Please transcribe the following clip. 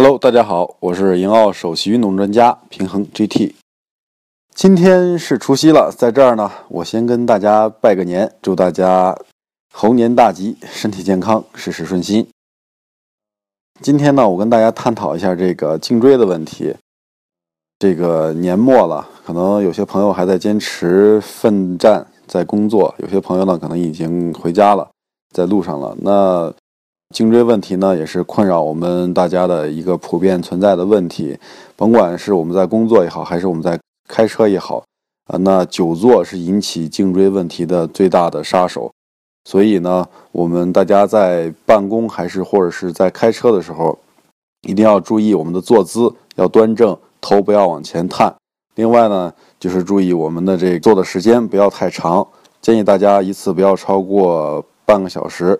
Hello，大家好，我是银奥首席运动专家平衡 GT。今天是除夕了，在这儿呢，我先跟大家拜个年，祝大家猴年大吉，身体健康，事事顺心。今天呢，我跟大家探讨一下这个颈椎的问题。这个年末了，可能有些朋友还在坚持奋战，在工作；有些朋友呢，可能已经回家了，在路上了。那颈椎问题呢，也是困扰我们大家的一个普遍存在的问题。甭管是我们在工作也好，还是我们在开车也好，啊，那久坐是引起颈椎问题的最大的杀手。所以呢，我们大家在办公还是或者是在开车的时候，一定要注意我们的坐姿要端正，头不要往前探。另外呢，就是注意我们的这坐的时间不要太长，建议大家一次不要超过半个小时。